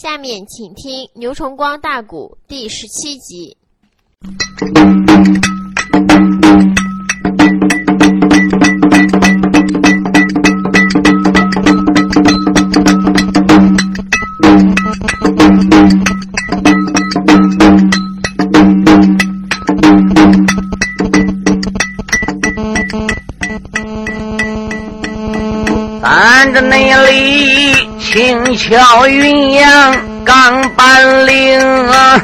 下面请听《牛崇光大鼓》第十七集。轻巧云阳刚搬领啊，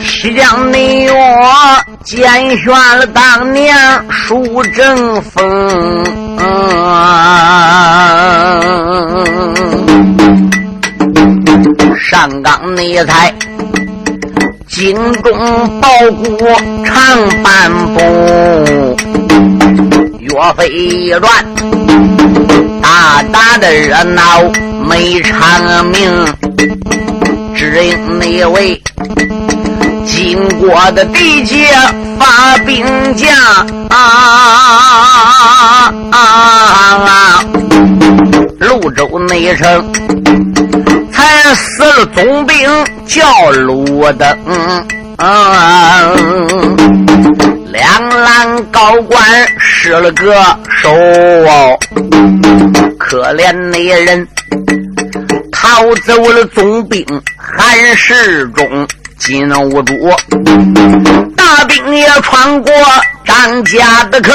西江内我拣选了当年苏正峰，上岗内才精忠报国长半步。岳飞传，大大的热闹没长命，只因那位经过的地界发兵将啊啊！啊！啊泸州内城才死了总兵叫鲁登。两蓝高官失了个手哦，可怜那人逃走了总兵韩世忠，金兀术大兵也穿过张家的口，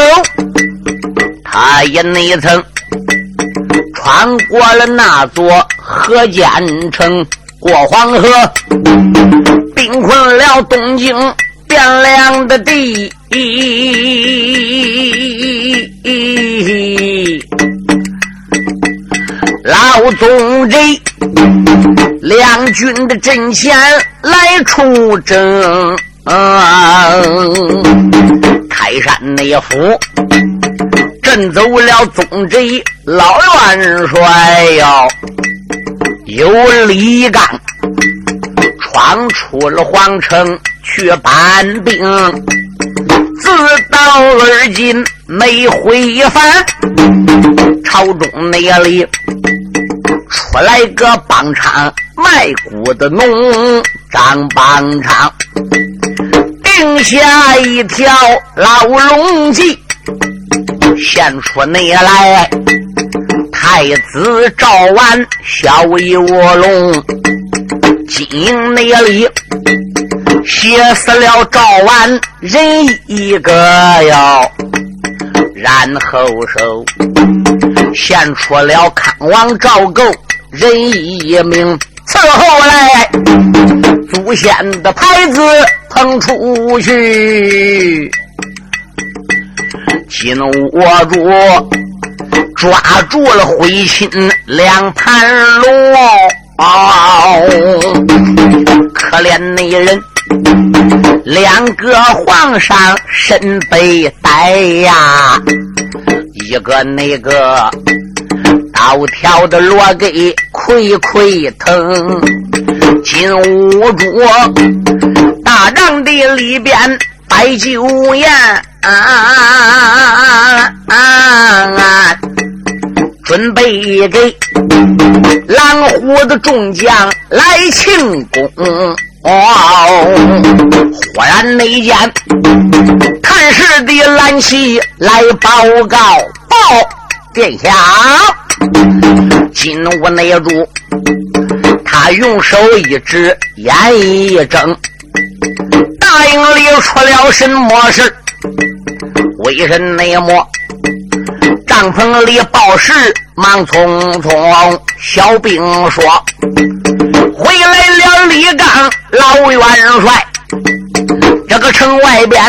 他也那曾穿过了那座河间城，过黄河，兵困了东京。汴梁的地，老总贼两军的阵前来出征，开山内府震走了总贼老元帅哟，有李刚闯出了皇城。去搬兵，自到而今没回返。朝中那里出来个帮场卖谷的农张帮场，定下一条老龙计，献出内来太子赵完小卧龙，金营那里。写死了赵完人一个哟，然后手献出了康王赵构人一名，伺候来祖先的牌子捧出去，紧握住抓住了灰心两盘龙，可怜那人。两个皇上身背带呀，一个那个刀挑的罗给溃溃疼，金兀术大帐的里边摆酒宴，准备给狼虎的众将来庆功。哦，忽然那间，探视的蓝旗来报告，报殿下，金屋内住，他用手一指，眼一睁，大营里出了什么事？为什内么？帐篷里报事，忙匆匆，小兵说。回来了，李刚老元帅，这个城外边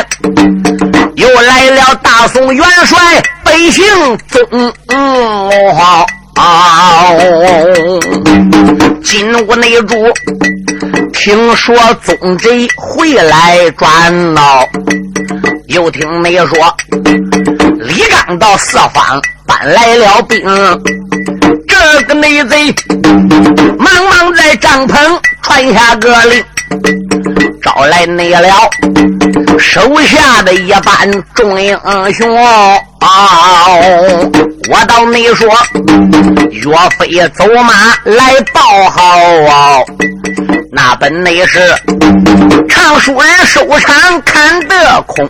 又来了大宋元帅，百姓宗哦，金屋内住，听说宗贼回来转闹，又听没说李刚到四方搬来了兵。这个内贼忙忙在帐篷传下个令，招来内了手下的一班众英雄，我倒没说，岳飞走马来报号，那本内是常书人收场看得空。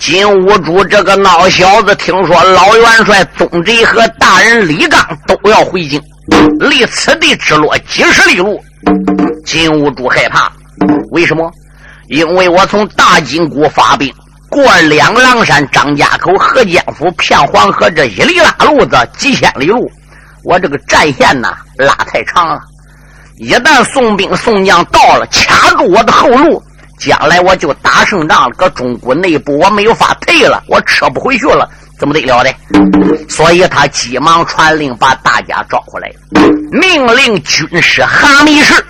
金兀术这个孬小子，听说老元帅宗贼和大人李刚都要回京，离此地之落几十里路。金兀术害怕，为什么？因为我从大金谷发兵，过两狼山、张家口、河间府、骗黄河这一里拉路子几千里路，我这个战线呐拉太长了。一旦送兵送将到了，掐住我的后路。将来我就打胜仗了，搁中国内部我没有法退了，我撤不回去了，怎么得了的？所以他急忙传令，把大家召回来，命令军师哈密士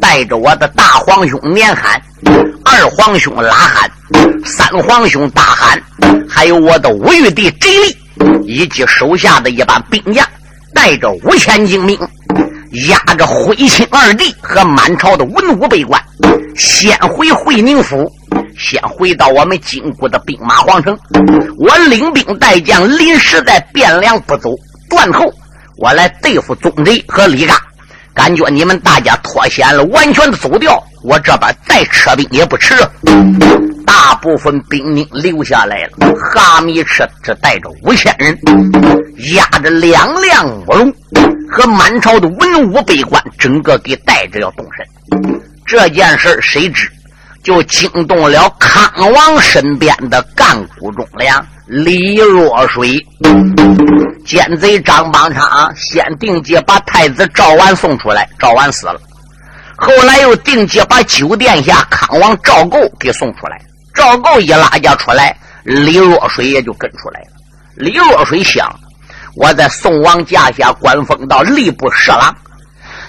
带着我的大皇兄年罕、二皇兄拉罕、三皇兄大罕，还有我的五玉帝贼力，以及手下的一班兵将，带着五千精兵。押着徽钦二弟和满朝的文武百官，先回会宁府，先回到我们金国的兵马皇城。我领兵带将临时在汴梁不走，断后我来对付宗贼和李刚。感觉你们大家脱险了，完全的走掉，我这边再撤兵也不迟。大部分兵丁留下来了，哈密车只带着五千人，押着两辆乌龙。和满朝的文武百官，整个给带着要动身。这件事谁知，就惊动了康王身边的干部忠良李若水。奸贼张邦昌先定计把太子赵完送出来，赵完死了。后来又定计把九殿下康王赵构给送出来，赵构一拉架出来，李若水也就跟出来了。李若水想。我在宋王驾下官封到吏部侍郎，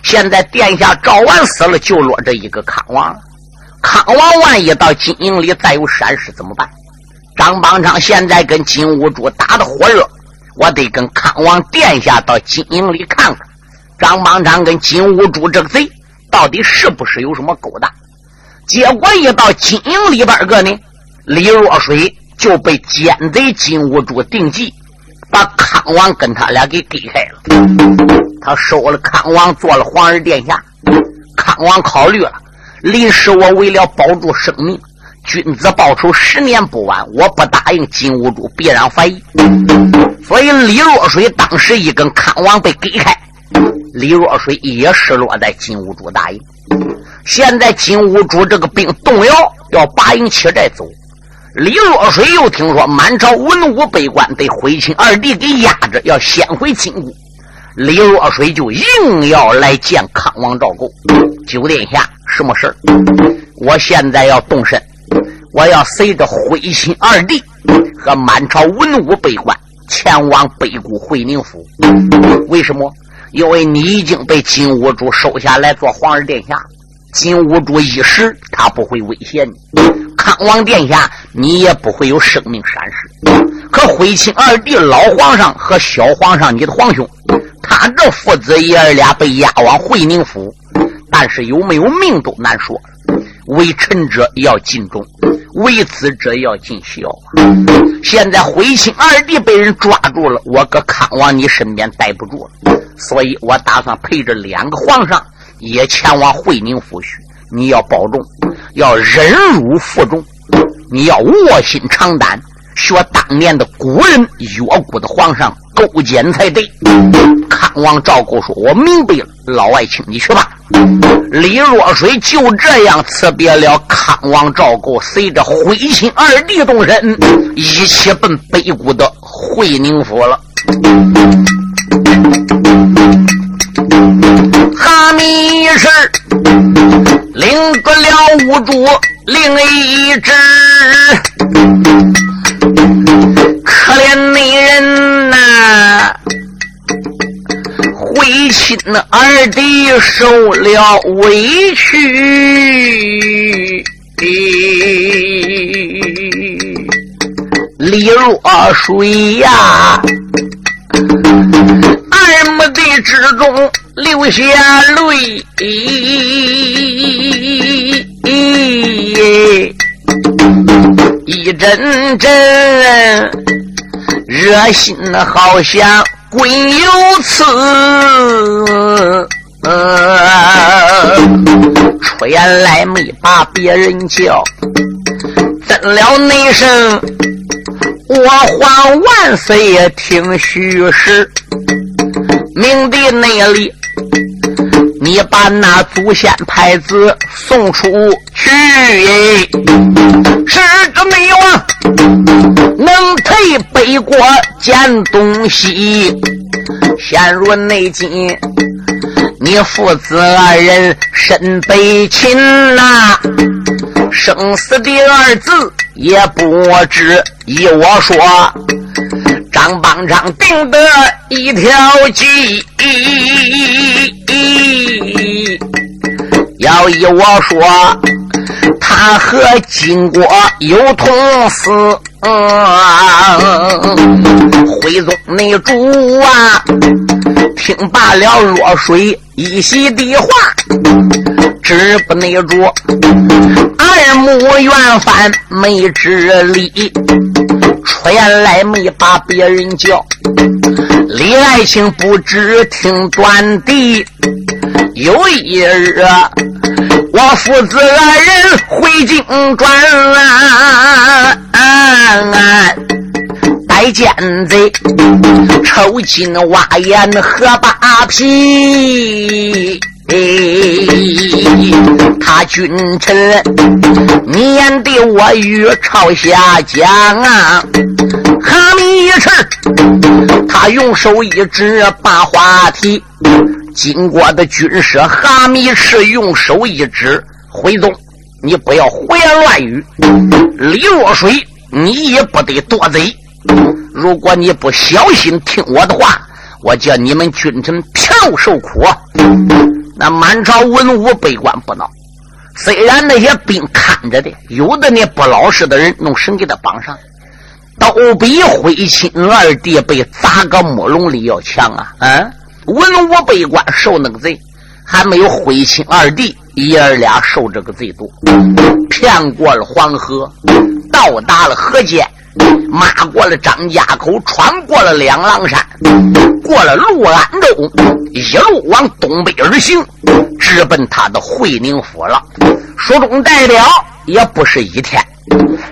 现在殿下赵完死了，就落这一个康王。康王万一到金营里再有闪失怎么办？张邦昌现在跟金兀术打的火热，我得跟康王殿下到金营里看看，张邦昌跟金兀术这个贼到底是不是有什么勾当？结果一到金营里边个呢，李若水就被奸贼金兀术定计。把康王跟他俩给给开了，他收了康王做了皇儿殿下。康王考虑了，临时我为了保住生命，君子报仇十年不晚，我不答应金兀术必然怀疑。所以李若水当时一跟康王被给开，李若水也失落在金兀术大营。现在金兀术这个兵动摇，要拔营起寨走。李若水又听说满朝文武百官被徽钦二弟给压着，要先回金国。李若水就硬要来见康王赵构。九殿下，什么事我现在要动身，我要随着徽钦二弟和满朝文武百官前往北固会宁府。为什么？因为你已经被金兀术收下来做皇儿殿下。金兀术一时他不会威胁你，康王殿下你也不会有生命闪失。可徽钦二弟老皇上和小皇上你的皇兄，他这父子爷儿俩被押往会宁府，但是有没有命都难说。为臣者要尽忠，为子者要尽孝。现在徽钦二弟被人抓住了，我搁康王你身边待不住了，所以我打算陪着两个皇上。也前往会宁府去，你要保重，要忍辱负重，你要卧薪尝胆，学当年的古人越国的皇上勾践才对。康王赵构说：“我明白了，老外，请你去吧。”李若水就这样辞别了康王赵构，随着徽钦二弟动身，一起奔北谷的会宁府了。哈密士领得了五主另一支，可怜那人呐，亲二弟受了委屈，李若水呀。二目的之中流下泪，一阵阵，热心好像唯有刺。出言来没把别人叫，怎了那声我还万岁也听虚实，明的那里。你把那祖先牌子送出去，是个没王能退北国见东西。陷入内境，你父子二人身被擒呐，生死的二字也不知。依我说，张邦昌定得一条计。要依我说，他和金国有同死。徽宗内主啊，听罢了落水一席的话，知不内主二目圆翻没知理，出言来没把别人叫。李爱卿不知听短的，有一日。我父子二人回京转，带奸贼抽筋挖眼喝扒皮。他君臣免得我与朝下讲啊，哈密赤，他用手一指把话题。经过的军师哈密赤用手一指：“回宗，你不要胡言乱语。李若水，你也不得多嘴。如果你不小心听我的话，我叫你们君臣票受苦。”那满朝文武百官不闹。虽然那些兵看着的，有的呢不老实的人弄绳给他绑上，都比徽钦二弟被砸个木笼里要强啊！嗯。文武百官受那个罪，还没有徽钦二弟爷儿俩受这个罪多。骗过了黄河，到达了河间，骂过了张家口，穿过了两狼山，过了陆安州，一路往东北而行，直奔他的会宁府了。书中代表也不是一天，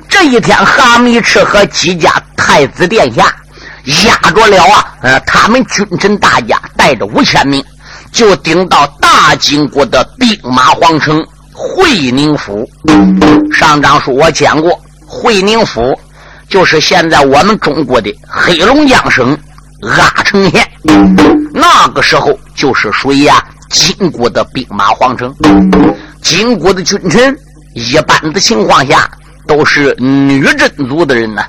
这一天，哈密赤和几家太子殿下。压着了啊！呃，他们君臣大家带着五千名，就顶到大金国的兵马皇城会宁府。上章书我讲过，会宁府就是现在我们中国的黑龙江省阿城县。那个时候就是属于啊金国的兵马皇城。金国的君臣一般的情况下都是女真族的人呢。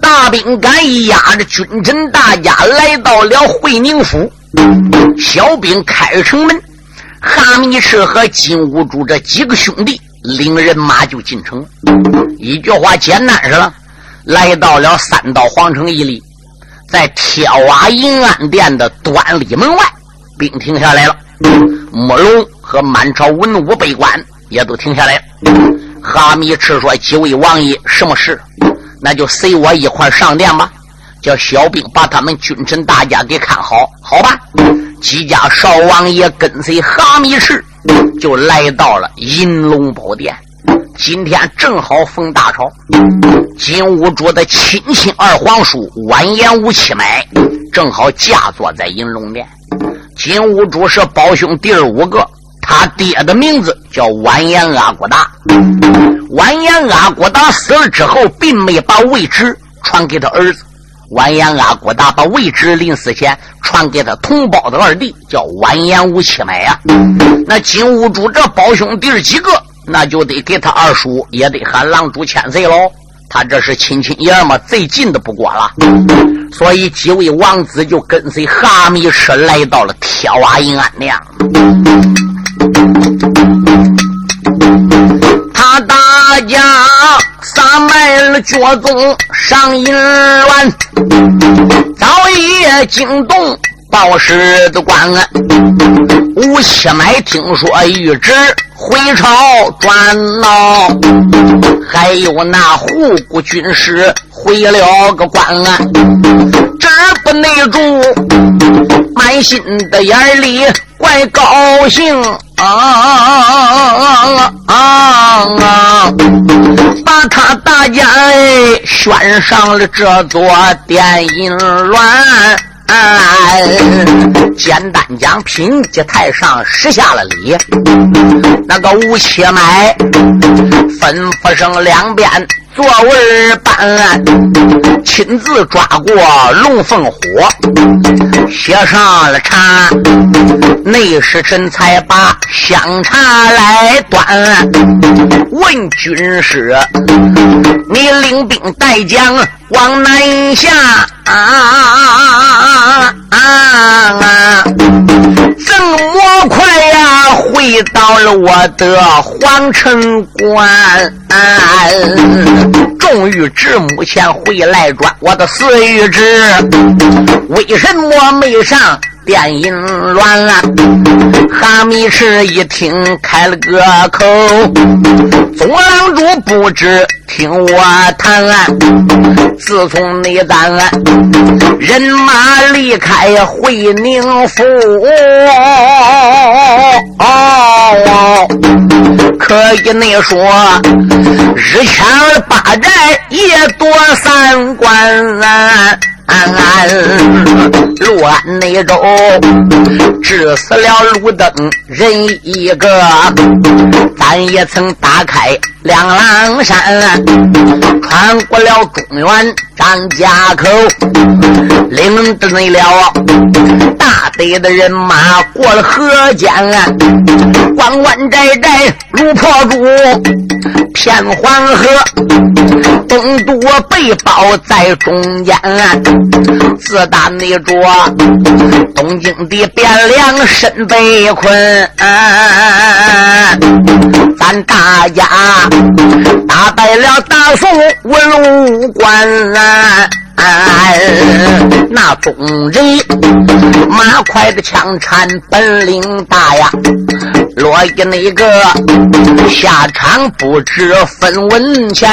大兵赶一压着君臣大家来到了会宁府，小兵开城门，哈密赤和金兀术这几个兄弟领人马就进城。一句话简单是了，来到了三道皇城一里，在天瓦银安殿的端里门外，兵停下来了，慕容和满朝文武百官也都停下来了。哈密赤说：“几位王爷，什么事？”那就随我一块上殿吧，叫小兵把他们君臣大家给看好，好吧？几家少王爷跟随哈密赤，就来到了银龙宝殿。今天正好逢大朝，金兀术的亲亲二皇叔完颜吴七买正好驾坐在银龙殿。金兀术是胞兄第二五个，他爹的名字叫完颜阿骨达。完颜阿骨达死了之后，并没把位置传给他儿子。完颜阿骨达把位置临死前传给他同胞的二弟，叫完颜吴七买呀。那金兀术这胞兄弟几个，那就得给他二叔，也得喊狼主千岁喽。他这是亲亲爷们，最近的不过了。所以几位王子就跟随哈密赤来到了铁瓦银安殿。大家他卖了脚宗上银銮，早已惊动报事的官。吴七买听说谕旨，回朝转闹，还有那护国军师回了个关啊，这不内住，满心的眼里怪高兴啊啊啊啊啊！把他大家哎选上了这座电音銮。简单讲，品级台上施下了礼。那个吴七买吩咐声两边座位办，亲自抓过龙凤火，写上了茶。内侍臣才把香茶来端。问军师，你领兵带将往南下？啊啊啊啊！怎么快呀？回到了我的皇城关，终于至目前回来转我的四玉旨，为什么没上？电音乱了，哈密士一听开了个口，总郎主不知听我谈。自从那单人马离开会宁府，可以你说日前八寨也夺三关。啊安内州治死了路灯人一个，咱也曾打开两狼山，穿过了中原张家口，领着那了大队的人马过了河间，关关寨寨如破竹，偏黄河，东渡北包在中间。自打那着东京的汴梁身被困，咱大家打败了大宋文武官。那宗人马快的枪铲本领大呀，落一那个下场不知分文钱。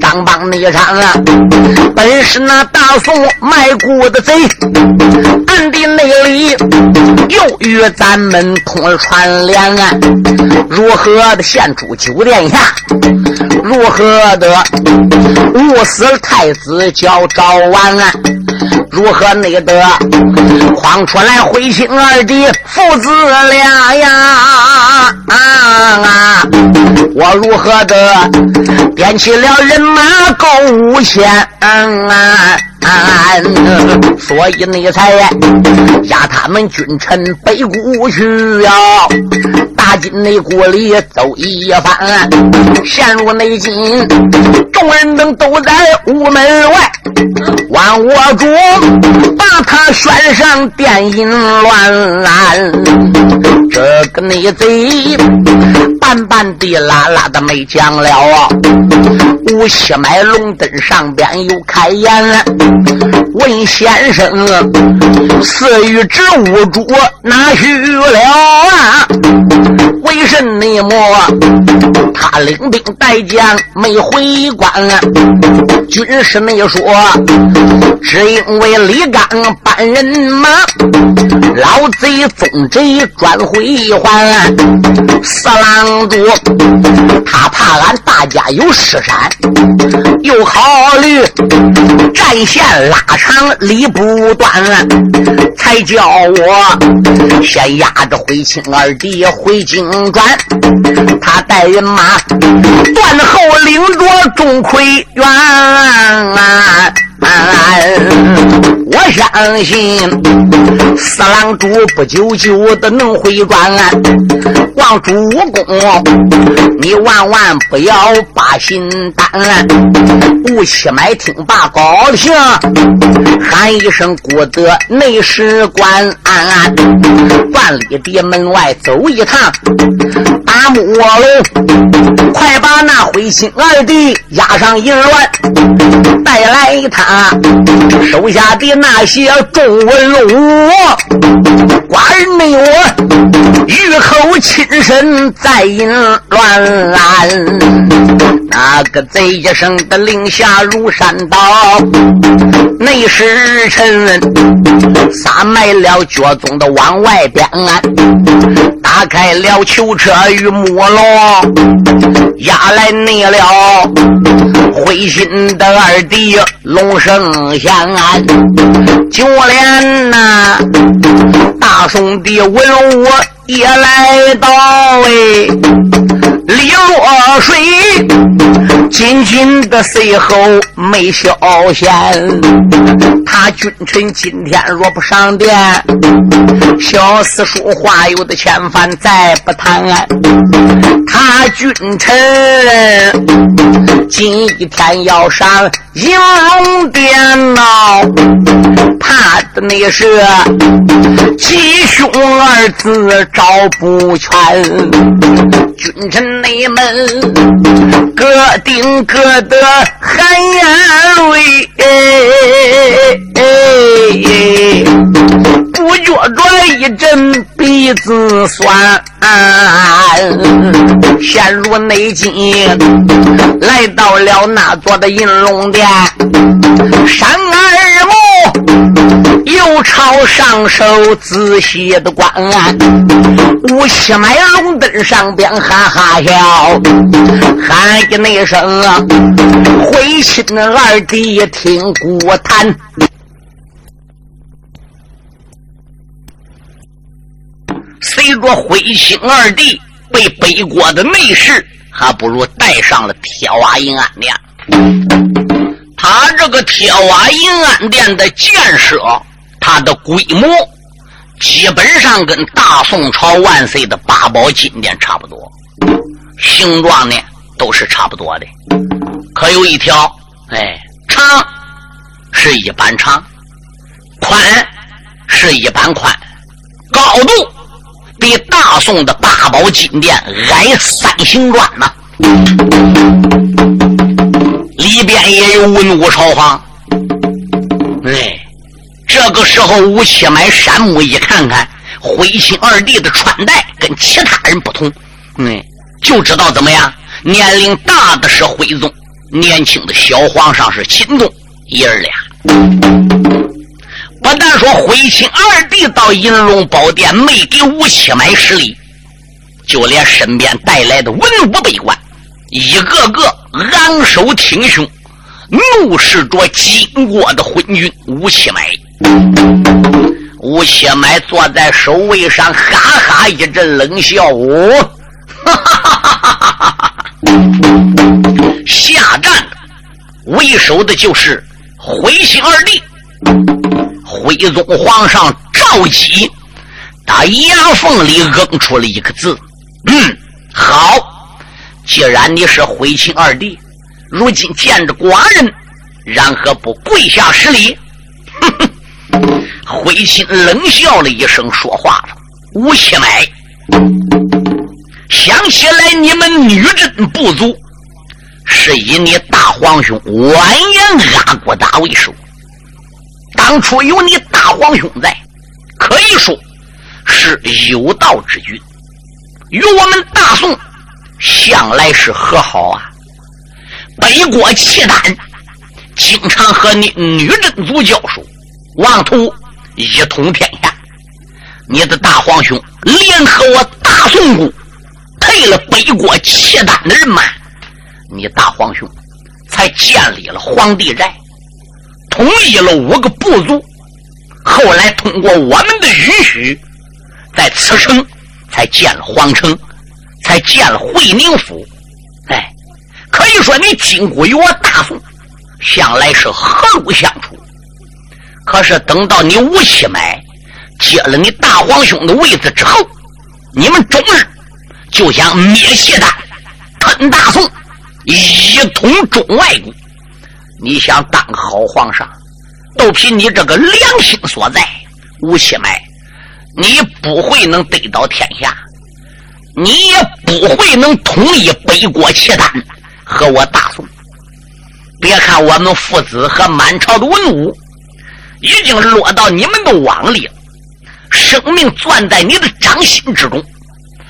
张邦那场啊，本是那大宋卖国的贼，暗地内里又与咱们通了串联啊。如何的献出酒殿下？如何的误死太子？叫赵王啊，如何那得慌出来回亲二弟父子俩呀？啊啊！我如何的点起了人马够五千？所以你才压他们君臣北谷去呀！大金内国里走一番，陷入内境，众人等都在屋门外。望我主把他选上电音乱，这个内贼半半的拉拉的没讲了啊！吴七买龙灯上边又开言了，问先生，四玉之五主哪去了啊？为什么他领兵带将没回关？军师没说，只因为李刚搬人马，老贼总贼转回还。四郎主他怕俺大家有失山，又考虑战线拉长理不断，才叫我先压着回青二弟回京转。他带人马断后领着钟馗元。我相信四郎主不久就的能回转。望主公，你万万不要把心担。吴七买听罢高兴，喊一声孤德内侍官，万里的门外走一趟。马木龙，快把那灰心二弟押上银銮，带来他手下的那些众文武，寡人没我玉口亲身在银銮，那个贼一声的令下如山倒，内时辰撒埋了脚踪的往外边，打开了囚车与木笼，押来你了灰心的二弟龙生相安，就连那大宋的文武也来到哎。李落水，紧紧的随后没消闲。他君臣今天若不上殿，小四说话有的千番再不谈。他君臣今天要上银龙殿闹，怕的那是吉凶二字找不全。君臣。你们各地顶各的含眼泪，不觉着一阵鼻子酸，陷入内境，来到了那座的银龙殿，山二目。又朝上手仔细的观，吴七买龙灯上边哈哈笑，喊一那声啊回亲二弟听古谈。随着回亲二弟被北国的内侍，还不如带上了铁瓦银安殿。他这个铁瓦银安殿的建设。它的规模基本上跟大宋朝万岁的八宝金殿差不多，形状呢都是差不多的，可有一条，哎，长是一般长，宽是一般宽，高度比大宋的八宝金殿矮三星砖呢，里边也有文武朝皇，哎。这个时候，吴七买山木一看看徽钦二弟的穿戴跟其他人不同，嗯，就知道怎么样？年龄大的是徽宗，年轻的小皇上是钦宗，爷儿俩。不但说徽钦二弟到银龙宝殿没给吴七买施礼，就连身边带来的文武百官，一个个昂首挺胸，怒视着经过的昏君吴七买。吴七买坐在首位上，哈哈一阵冷笑。哈哈哈哈哈！下战为首的就是徽钦二弟，徽宗皇上赵姬，打牙缝里扔出了一个字：“嗯，好。既然你是徽钦二弟，如今见着寡人，然何不跪下施礼？”哼哼。灰心冷笑了一声，说话了：“吴七买，想起来你们女真部族是以你大皇兄完颜阿骨打为首，当初有你大皇兄在，可以说是有道之君，与我们大宋向来是和好啊。北国契丹经常和你女真族交手，妄图。”一统天下，你的大皇兄联合我大宋国，退了北国契丹的人马，你大皇兄才建立了皇帝寨，统一了五个部族。后来通过我们的允许，在此城才建了皇城，才建了会宁府。哎，可以说你金国与我大宋向来是和睦相处。可是等到你吴七买接了你大皇兄的位子之后，你们中日就想灭契丹、吞大宋，一统中外国。你想当好皇上，都凭你这个良心所在。吴七买，你不会能得到天下。你也不会能统一北国契丹和我大宋。别看我们父子和满朝的文武已经落到你们的网里了，生命攥在你的掌心之中，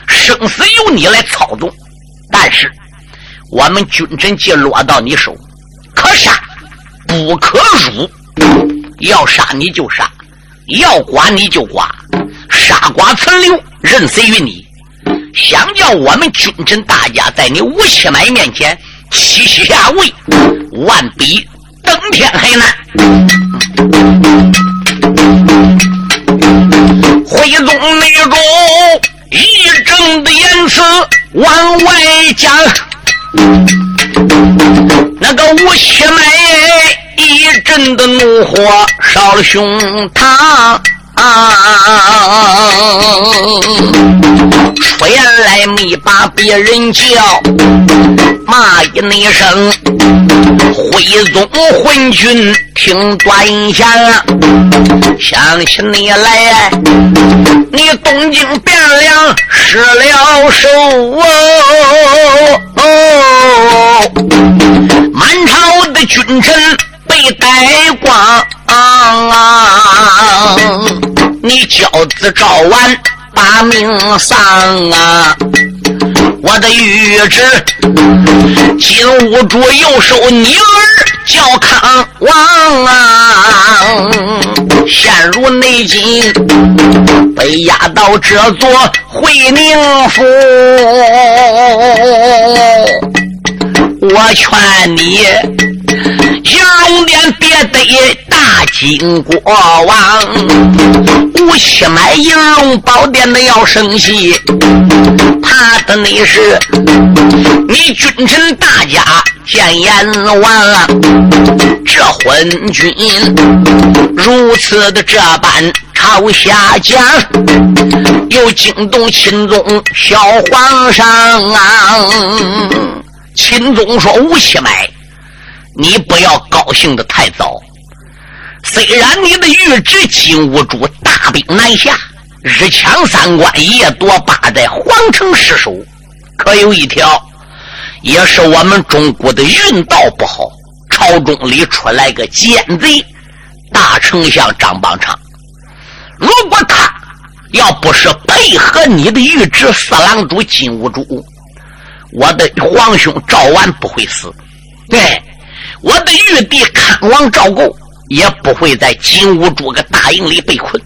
生死由你来操纵。但是我们君臣既落到你手，可杀不可辱，要杀你就杀，要剐你就剐，杀剐存留，任随于你。想叫我们君臣大家在你吴七买面前屈膝下位，万比登天还难。徽宗那种一阵的言辞往外讲，那个吴七美一阵的怒火烧了胸膛。啊出言来没把别人叫，骂一那声，徽宗昏君听端详，想起你来，你东京汴梁失了手哦，满朝的君臣被逮光。啊！你骄子赵完把命丧啊！我的玉旨，金兀术又收女儿叫康王啊！陷入内境，被押到这座会宁府。我劝你。龙殿别得大金国王，吴七买银龙宝殿的要生气，怕的那是你君臣大家见阎王，这昏君如此的这般朝下讲，又惊动钦宗小皇上啊！钦宗说吴七买。你不要高兴的太早。虽然你的御旨金兀术大兵南下，日抢三关，夜夺八寨，皇城失守，可有一条，也是我们中国的运道不好。朝中里出来个奸贼，大丞相张邦昌。如果他要不是配合你的御旨四郎主金兀术，我的皇兄赵完不会死。对。我的玉帝看王赵构也不会在金兀术个大营里被困，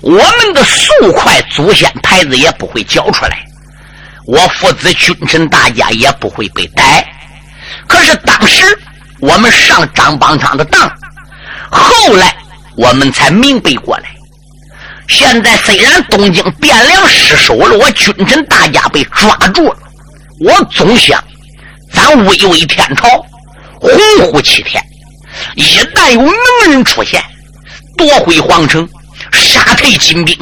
我们的素快祖先牌子也不会交出来，我父子君臣大家也不会被逮。可是当时我们上张邦昌的当，后来我们才明白过来。现在虽然东京汴梁失守了，我君臣大家被抓住了，我总想咱威威天朝。洪护七天，一旦有能人出现，夺回皇城，杀退金兵，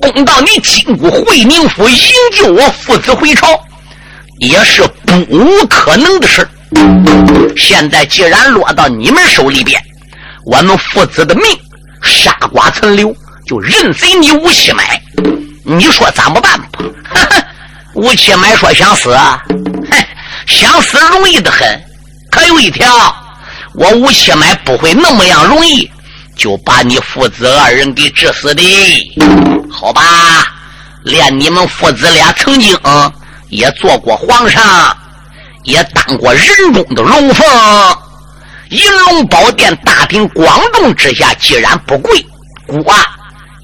攻到你金谷会宁府，营救我父子回朝，也是不无可能的事现在既然落到你们手里边，我们父子的命杀剐存留，就任随你吴七买。你说怎么办吧？吴七买说想死，哼，想死容易的很。可有一条，我吴七买不会那么样容易就把你父子二人给治死的，好吧？连你们父子俩曾经也做过皇上，也当过人中的龙凤，银龙宝殿大庭广众之下，既然不跪，孤啊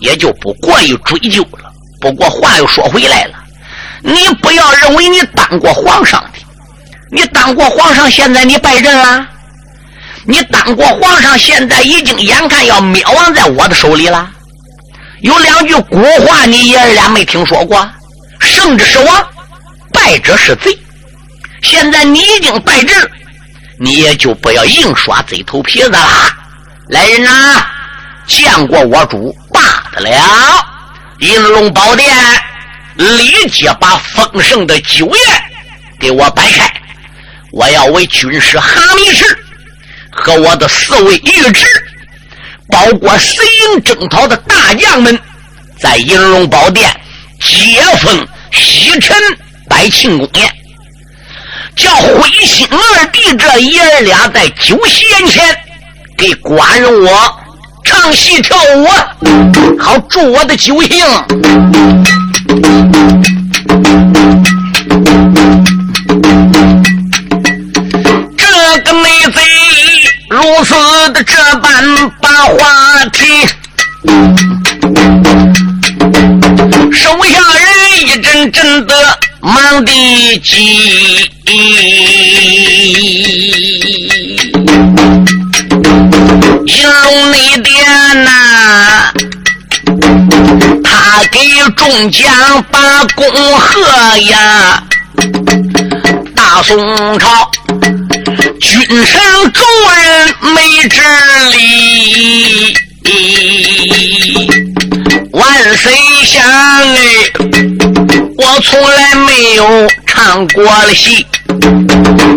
也就不过于追究了。不过话又说回来了，你不要认为你当过皇上的。你当过皇上，现在你败阵了。你当过皇上，现在已经眼看要灭亡在我的手里了。有两句古话，你爷儿俩没听说过：胜者是王，败者是贼。现在你已经败阵，你也就不要硬耍贼头皮子了。来人呐，见过我主罢得了。银龙宝殿立即把丰盛的酒宴给我摆开。我要为军师哈密士和我的四位御侄，包括随营征讨的大将们，在银龙宝殿接风西城摆庆功宴，叫灰心二弟这爷儿俩在酒席宴前给寡人我唱戏跳舞，好助我的酒兴。如此的这般把话题，手下人一阵阵的忙的急。银龙内殿呐，他给众将把恭贺呀，大宋朝。君上众人没治理，万岁香哎，我从来没有唱过了戏，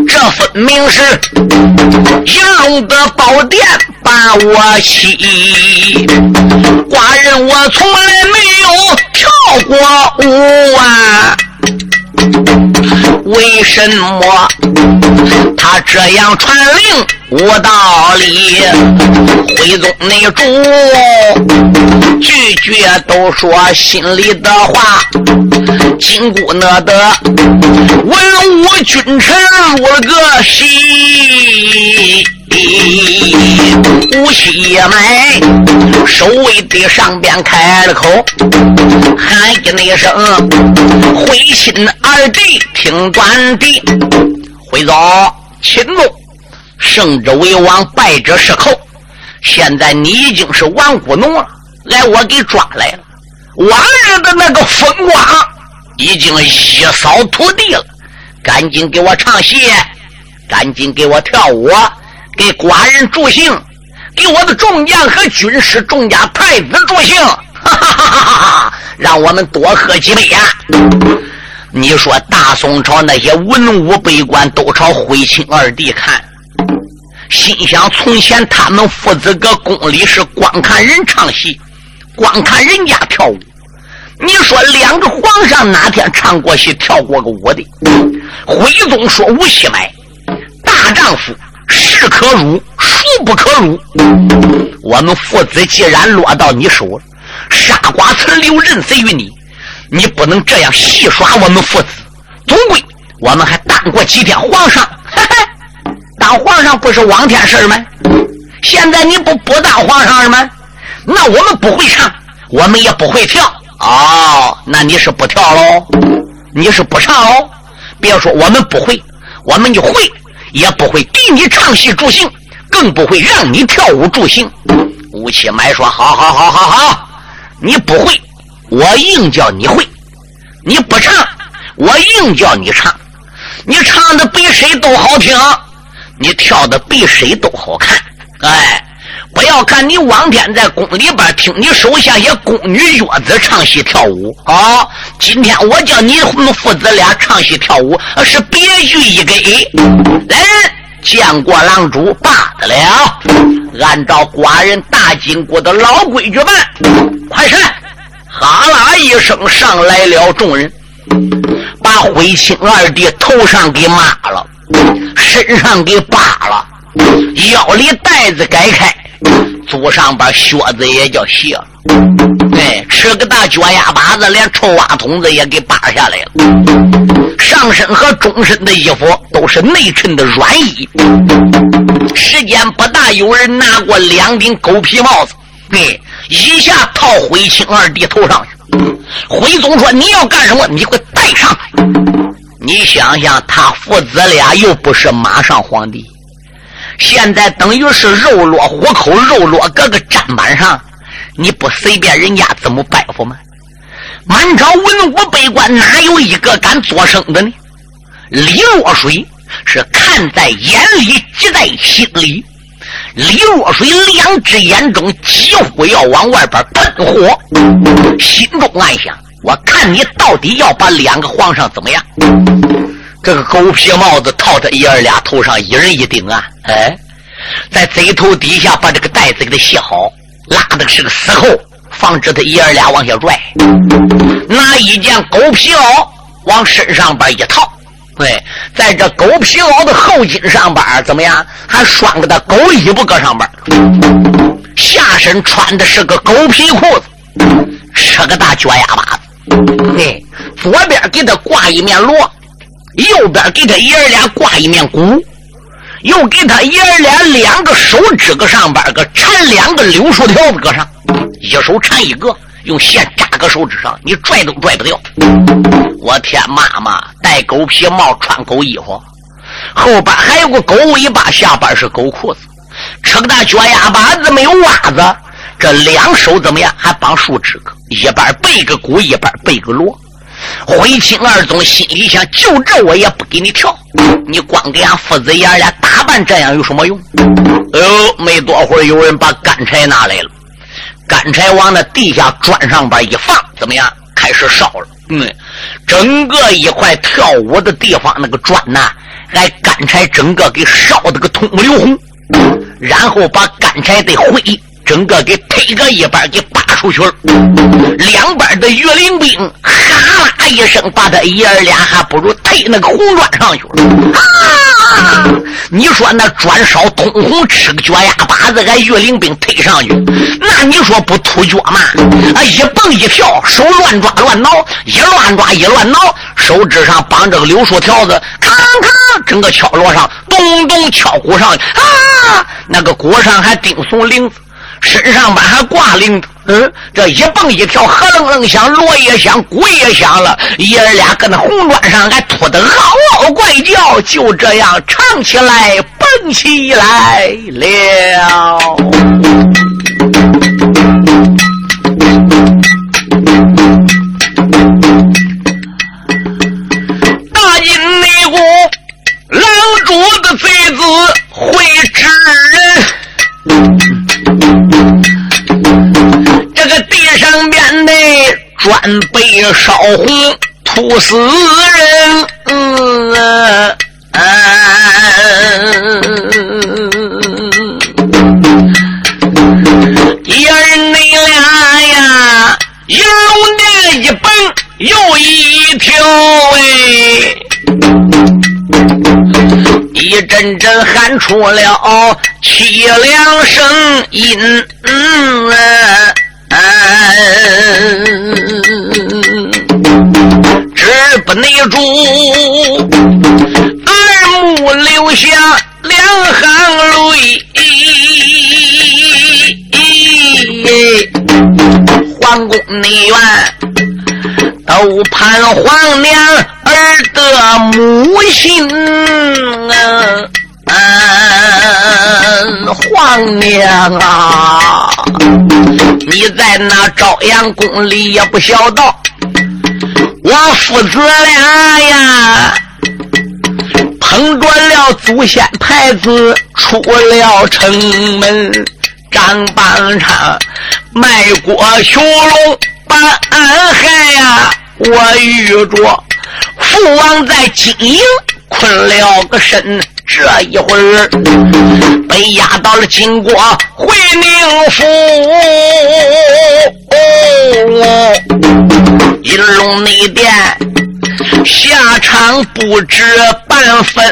这分明是银龙的宝殿把我欺，寡人我从来没有跳过舞啊。为什么他这样传令无道理？徽宗内主句句都说心里的话，金箍那的文武君臣入了个戏。吴七门守卫的上边开了口，喊一那声：“回心二弟，听端的。”回走，秦宗，胜者为王，败者是寇。现在你已经是亡国奴了，来，我给抓来了。往日的那个风光已经一扫土地了，赶紧给我唱戏，赶紧给我跳舞。给寡人助兴，给我的众将和军师、众家太子助兴，哈哈哈哈哈哈！让我们多喝几杯呀！你说大宋朝那些文武百官都朝徽钦二帝看，心想从前他们父子搁宫里是光看人唱戏，光看人家跳舞。你说两个皇上哪天唱过戏、跳过个舞的？徽宗说：“无锡买，大丈夫。”士可辱，孰不可辱？我们父子既然落到你手了，杀瓜存留，任死于你，你不能这样戏耍我们父子。总归我们还当过几天皇上，当皇上不是往天事吗？现在你不不当皇上了吗？那我们不会唱，我们也不会跳。哦，那你是不跳喽？你是不唱喽？别说我们不会，我们就会。也不会给你唱戏助兴，更不会让你跳舞助兴。吴七埋说：“好好好好好，你不会，我硬叫你会；你不唱，我硬叫你唱。你唱的比谁都好听，你跳的比谁都好看。哎，不要看你往天在宫里边听你手下些宫女月子唱戏跳舞啊，今天我叫你们父子俩唱戏跳舞，是别具一格。来人，见过郎主罢得了。按照寡人大金国的老规矩办。快上！哈啦一声，上来了众人，把徽钦二弟头上给抹了，身上给扒了，腰里带子改开。祖上把靴子也叫卸了，哎，吃个大脚丫巴子，连臭袜筒子也给扒下来了。上身和中身的衣服都是内衬的软衣。时间不大，有人拿过两顶狗皮帽子，哎，一下套徽钦二弟头上去。徽宗说：“你要干什么？你给我戴上。”你想想，他父子俩又不是马上皇帝。现在等于是肉落虎口，肉落各个砧板上，你不随便人家怎么摆布吗？满朝文武百官哪有一个敢作声的呢？李若水是看在眼里，急在心里。李若水两只眼中几乎要往外边喷火，心中暗想：我看你到底要把两个皇上怎么样？这个狗皮帽子套在爷儿俩头上，一人一顶啊！哎，在贼头底下把这个袋子给他系好，拉的是个死扣，防止他爷儿俩往下拽。拿一件狗皮袄往身上边一套，对，在这狗皮袄的后襟上边怎么样？还拴个的狗尾巴搁上边，下身穿的是个狗皮裤子，是个大脚丫巴子。对，左边给他挂一面锣，右边给他爷儿俩挂一面鼓。又给他爷儿俩两个手指个上边个缠两个柳树条子搁上，一手缠一个，用线扎个手指上，你拽都拽不掉。我天妈妈，戴狗皮帽，穿狗衣服，后边还有个狗尾巴，下边是狗裤子，扯个大脚丫把子，没有袜子。这两手怎么样？还绑树枝个，一边背个鼓，一边背个锣。徽钦二总心里想：就这我也不给你跳，你光给俺父子爷俩打扮这样有什么用？哎呦，没多会儿，有人把干柴拿来了，干柴往那地下砖上边一放，怎么样？开始烧了。嗯，整个一块跳舞的地方，那个砖呐，挨干柴整个给烧的个通不流红，然后把干柴的灰。整个给推个一半，给扒出去了。两边的岳灵兵哈啦一声，把他爷儿俩还不如推那个红砖上去了。啊！你说那砖烧通红，吃个脚丫把子，俺岳灵兵推上去，那你说不秃脚吗？啊！一蹦一跳，手乱抓乱挠，一乱抓一乱挠，手指上绑着个柳树条子，咔咔，整个敲锣上，咚咚敲鼓上去。啊！那个鼓上还钉松铃子。身上边还挂铃子，嗯，这一蹦一跳，呵楞楞响，锣也响，鼓也响了，爷儿俩搁那红砖上还吐的嗷嗷怪叫，就这样唱起来，蹦起来了。砖被烧红，吐死人。嗯啊，爷儿你俩呀，一龙殿一蹦又一跳哎，一阵阵喊出了凄凉声音。嗯只不内住，二目流下两行泪。皇宫内院都盼皇娘儿的母亲啊！皇娘啊，你在那朝阳宫里也不晓得，我父子俩呀，捧着了祖先牌子出了城门，张邦昌卖国求荣把俺害呀，我遇着父王在金营困了个身。这一会儿被押到了金国回宁府，银龙内殿下场不知半分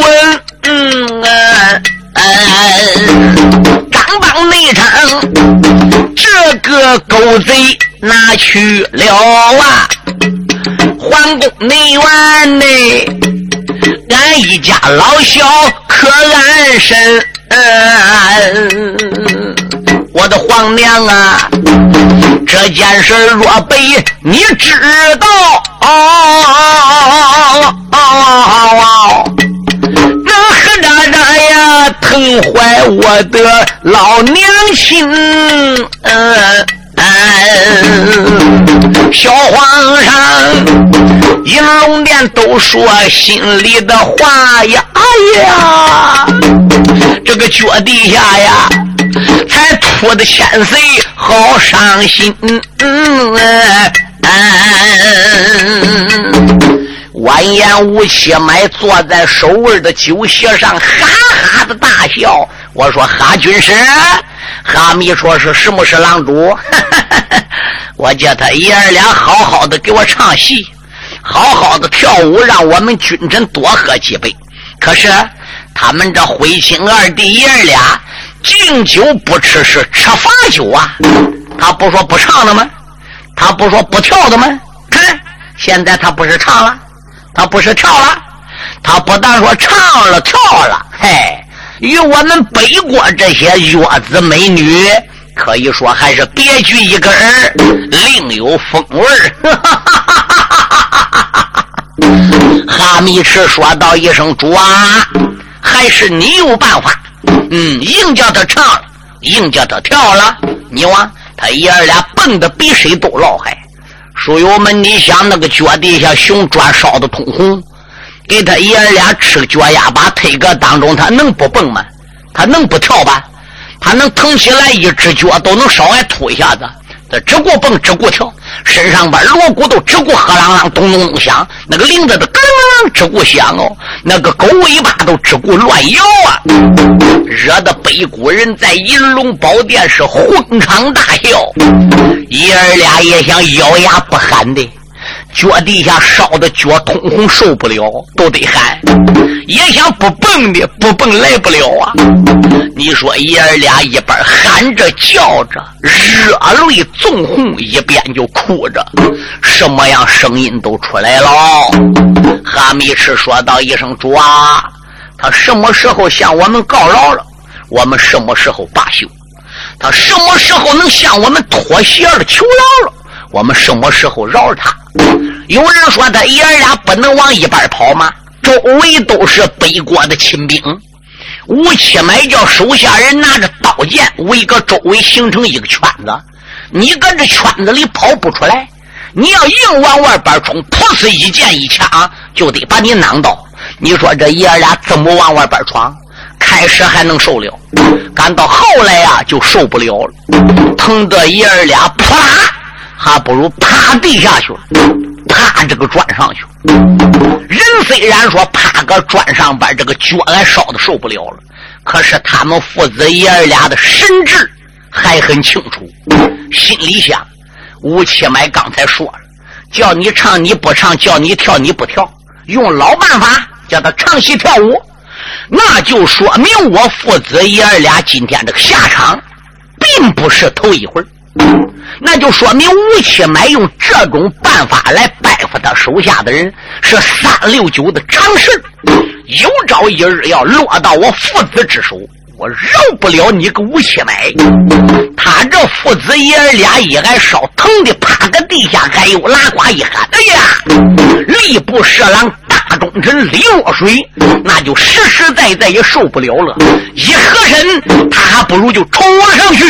文。嗯啊，刚帮内场这个狗贼拿去了啊，皇宫内院内。俺一家老小可安身，我的皇娘啊，这件事若被你知道，那何渣渣呀，疼坏我的老娘亲。小皇上，银龙殿都说心里的话呀！哎呀，这个脚底下呀，才吐的千岁，好伤心。嗯完颜无期埋坐在首位的酒席上，哈哈的大笑。我说：“哈军师。”哈密说：“是什么是郎主？” 我叫他爷儿俩好好的给我唱戏，好好的跳舞，让我们君臣多喝几杯。可是他们这徽钦二弟爷儿俩敬酒不吃，是吃罚酒啊！他不说不唱的吗？他不说不跳的吗？看，现在他不是唱了，他不是跳了，他不但说唱了跳了，嘿，与我们北国这些月子美女。可以说还是别具一格，另有风味儿。哈密赤说道一声：“主啊，还是你有办法。嗯，硬叫他唱，硬叫他跳了。你望他爷儿俩蹦的比谁都老嗨。书友们，你想那个脚底下熊砖烧的通红，给他爷俩吃脚丫把腿搁当中，他能不蹦吗？他能不跳吧？”他能腾起来一只脚，都能稍微吐一下子。他只顾蹦，只顾跳，身上边锣鼓都只顾喝啷啷咚咚咚响，那个铃子都咯啷啷只顾响哦，那个狗尾巴都只顾乱摇啊，惹得北国人在银龙宝殿是哄堂大笑。爷儿俩也想咬牙不喊的。脚底下烧的脚通红，受不了，都得喊。也想不蹦的，不蹦来不了啊！你说爷儿俩一边喊着叫着，热泪纵横，一边就哭着，什么样声音都出来了。哈密赤说道一声：“主啊，他什么时候向我们告饶了？我们什么时候罢休？他什么时候能向我们脱鞋了求饶了？我们什么时候饶了他？”有人说他爷儿俩不能往一边跑吗？周围都是北国的亲兵，吴七买叫手下人拿着刀剑围个周围，形成一个圈子。你搁这圈子里跑不出来，你要硬往外边冲，噗呲一剑一枪就得把你囊到。你说这爷儿俩怎么往外边闯？开始还能受了，赶到后来呀就受不了了，疼得爷儿俩扑啦。还不如趴地下去，趴这个砖上去。人虽然说趴个砖上边，这个脚俺烧的受不了了，可是他们父子爷儿俩的神智还很清楚，心里想：吴七买刚才说了，叫你唱你不唱，叫你跳你不跳，用老办法叫他唱戏跳舞，那就说明我父子爷儿俩今天这个下场，并不是头一回。那就说明吴七买用这种办法来拜服他手下的人是三六九的常事，有朝一日要落到我父子之手，我饶不了你个吴七买。他这父子爷俩一挨烧，疼的趴个地下，还有拉呱一喊，哎呀，吏部侍郎大忠臣李若水，那就实实在在也受不了了，一合身，他还不如就冲上去。